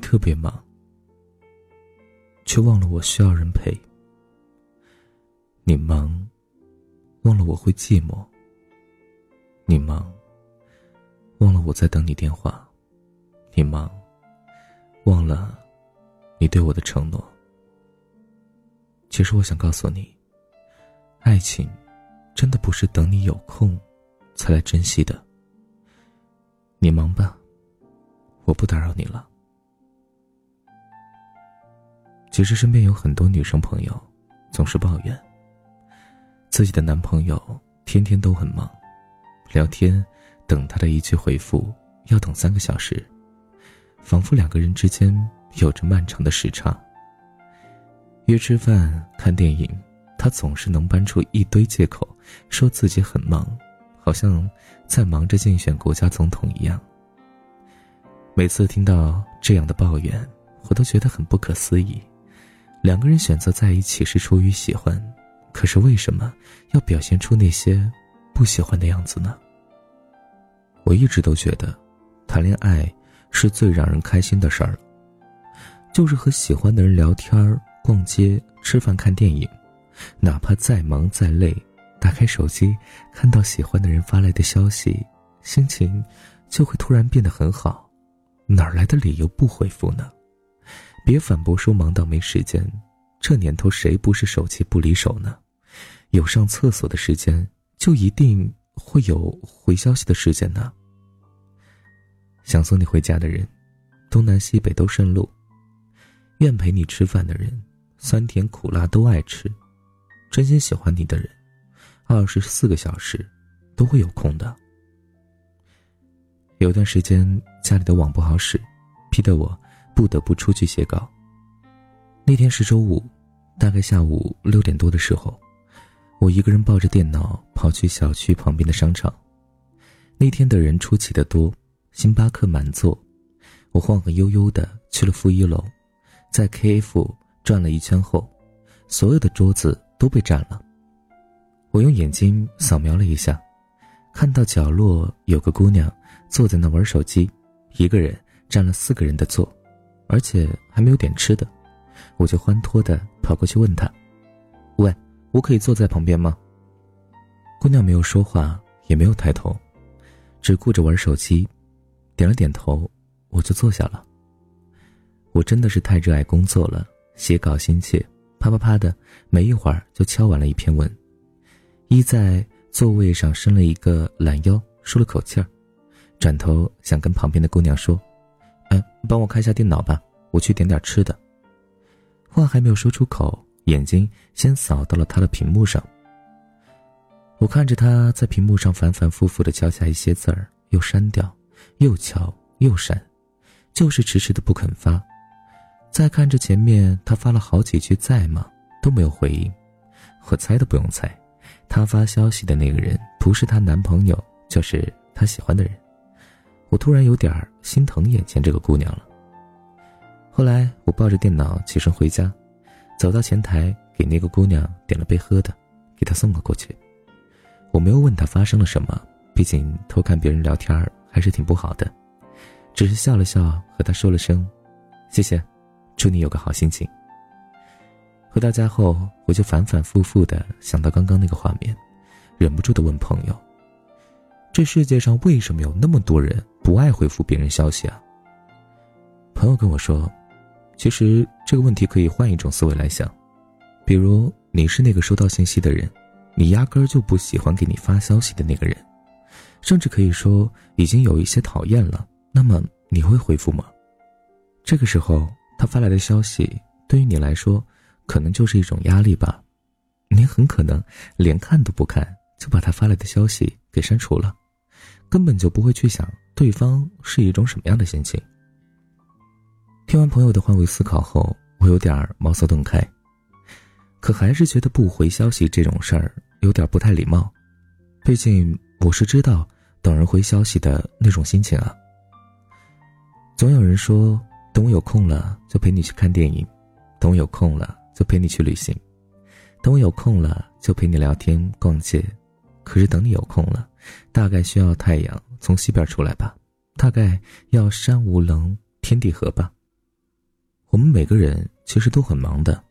特别忙，却忘了我需要人陪。你忙，忘了我会寂寞。你忙，忘了我在等你电话。你忙，忘了你对我的承诺。其实我想告诉你，爱情真的不是等你有空才来珍惜的。你忙吧，我不打扰你了。其实身边有很多女生朋友，总是抱怨自己的男朋友天天都很忙，聊天等他的一句回复要等三个小时，仿佛两个人之间有着漫长的时差。约吃饭、看电影，他总是能搬出一堆借口，说自己很忙，好像在忙着竞选国家总统一样。每次听到这样的抱怨，我都觉得很不可思议。两个人选择在一起是出于喜欢，可是为什么要表现出那些不喜欢的样子呢？我一直都觉得，谈恋爱是最让人开心的事儿，就是和喜欢的人聊天、逛街、吃饭、看电影，哪怕再忙再累，打开手机看到喜欢的人发来的消息，心情就会突然变得很好，哪来的理由不回复呢？别反驳说忙到没时间，这年头谁不是手机不离手呢？有上厕所的时间，就一定会有回消息的时间呢。想送你回家的人，东南西北都顺路；愿陪你吃饭的人，酸甜苦辣都爱吃；真心喜欢你的人，二十四个小时都会有空的。有段时间家里的网不好使，逼得我。不得不出去写稿。那天是周五，大概下午六点多的时候，我一个人抱着电脑跑去小区旁边的商场。那天的人出奇的多，星巴克满座。我晃晃悠悠的去了负一楼，在 KF 转了一圈后，所有的桌子都被占了。我用眼睛扫描了一下，看到角落有个姑娘坐在那玩手机，一个人占了四个人的座。而且还没有点吃的，我就欢脱的跑过去问他：“喂，我可以坐在旁边吗？”姑娘没有说话，也没有抬头，只顾着玩手机，点了点头，我就坐下了。我真的是太热爱工作了，写稿心切，啪啪啪的，没一会儿就敲完了一篇文。依在座位上伸了一个懒腰，舒了口气儿，转头想跟旁边的姑娘说。帮我开一下电脑吧，我去点点吃的。话还没有说出口，眼睛先扫到了他的屏幕上。我看着他在屏幕上反反复复的敲下一些字儿，又删掉，又敲又删，就是迟迟的不肯发。再看着前面，他发了好几句“在吗”，都没有回应。我猜都不用猜，他发消息的那个人不是她男朋友，就是她喜欢的人。我突然有点心疼眼前这个姑娘了。后来我抱着电脑起身回家，走到前台给那个姑娘点了杯喝的，给她送了过去。我没有问她发生了什么，毕竟偷看别人聊天还是挺不好的，只是笑了笑和她说了声：“谢谢，祝你有个好心情。”回到家后，我就反反复复的想到刚刚那个画面，忍不住的问朋友：“这世界上为什么有那么多人？”不爱回复别人消息啊。朋友跟我说，其实这个问题可以换一种思维来想，比如你是那个收到信息的人，你压根儿就不喜欢给你发消息的那个人，甚至可以说已经有一些讨厌了。那么你会回复吗？这个时候他发来的消息对于你来说，可能就是一种压力吧。你很可能连看都不看，就把他发来的消息给删除了。根本就不会去想对方是一种什么样的心情。听完朋友的换位思考后，我有点茅塞顿开，可还是觉得不回消息这种事儿有点不太礼貌。毕竟我是知道等人回消息的那种心情啊。总有人说，等我有空了就陪你去看电影，等我有空了就陪你去旅行，等我有空了就陪你聊天逛街。可是等你有空了，大概需要太阳从西边出来吧，大概要山无棱天地合吧，我们每个人其实都很忙的，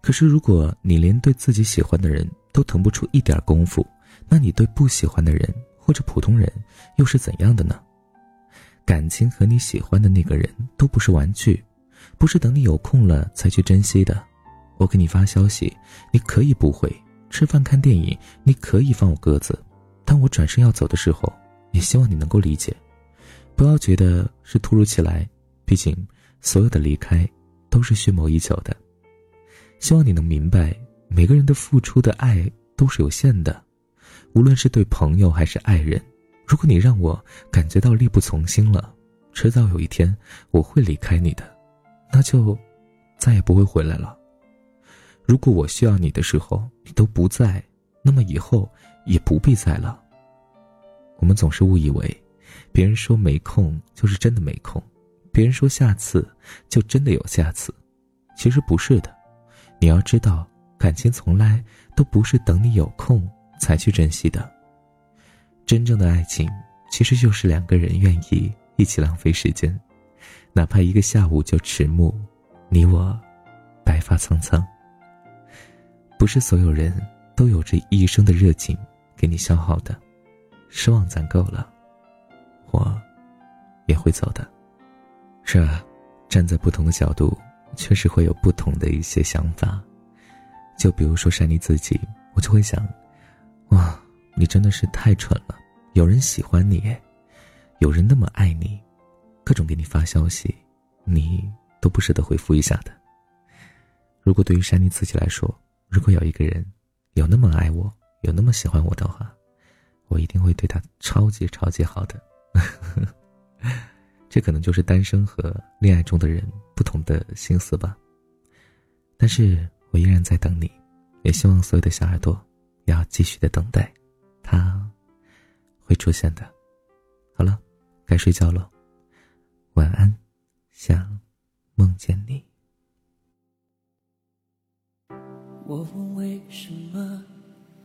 可是如果你连对自己喜欢的人都腾不出一点功夫，那你对不喜欢的人或者普通人又是怎样的呢？感情和你喜欢的那个人都不是玩具，不是等你有空了才去珍惜的。我给你发消息，你可以不回；吃饭看电影，你可以放我鸽子。当我转身要走的时候，也希望你能够理解，不要觉得是突如其来。毕竟，所有的离开都是蓄谋已久的。希望你能明白，每个人的付出的爱都是有限的，无论是对朋友还是爱人。如果你让我感觉到力不从心了，迟早有一天我会离开你的，那就再也不会回来了。如果我需要你的时候你都不在，那么以后也不必在了。我们总是误以为，别人说没空就是真的没空，别人说下次就真的有下次，其实不是的。你要知道，感情从来都不是等你有空才去珍惜的。真正的爱情，其实就是两个人愿意一起浪费时间，哪怕一个下午就迟暮，你我白发苍苍。不是所有人都有着一生的热情给你消耗的，失望攒够了，我也会走的。是啊，站在不同的角度，确实会有不同的一些想法。就比如说山妮自己，我就会想，哇。你真的是太蠢了！有人喜欢你，有人那么爱你，各种给你发消息，你都不舍得回复一下的。如果对于山妮自己来说，如果有一个人有那么爱我，有那么喜欢我的话，我一定会对他超级超级好的。这可能就是单身和恋爱中的人不同的心思吧。但是我依然在等你，也希望所有的小耳朵要继续的等待。他会出现的。好了，该睡觉了。晚安，想梦见你。我问为什么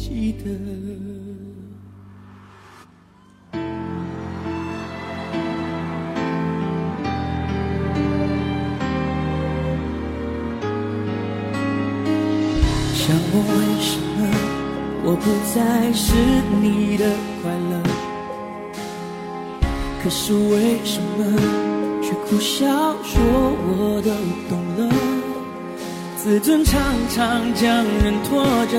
记得？想问为什么我不再是你的快乐？可是为什么却苦笑说我都懂了？自尊常常将人拖着，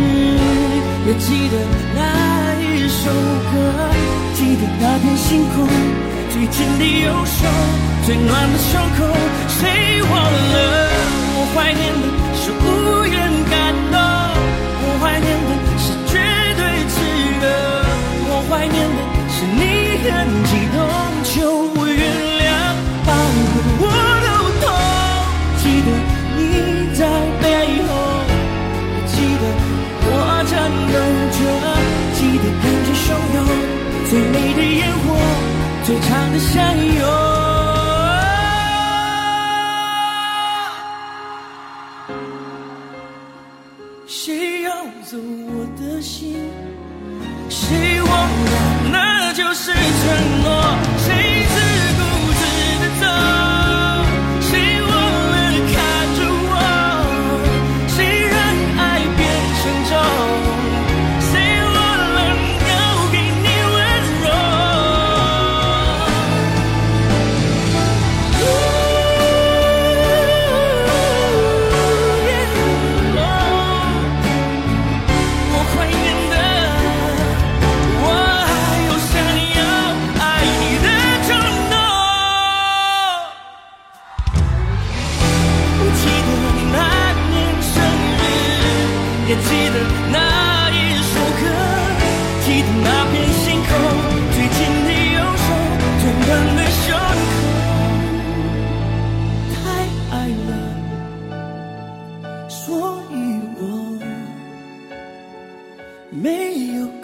也记得那一首歌记得那片星空最紧的右手最暖的胸口。最美的烟火最长的相拥遗忘没有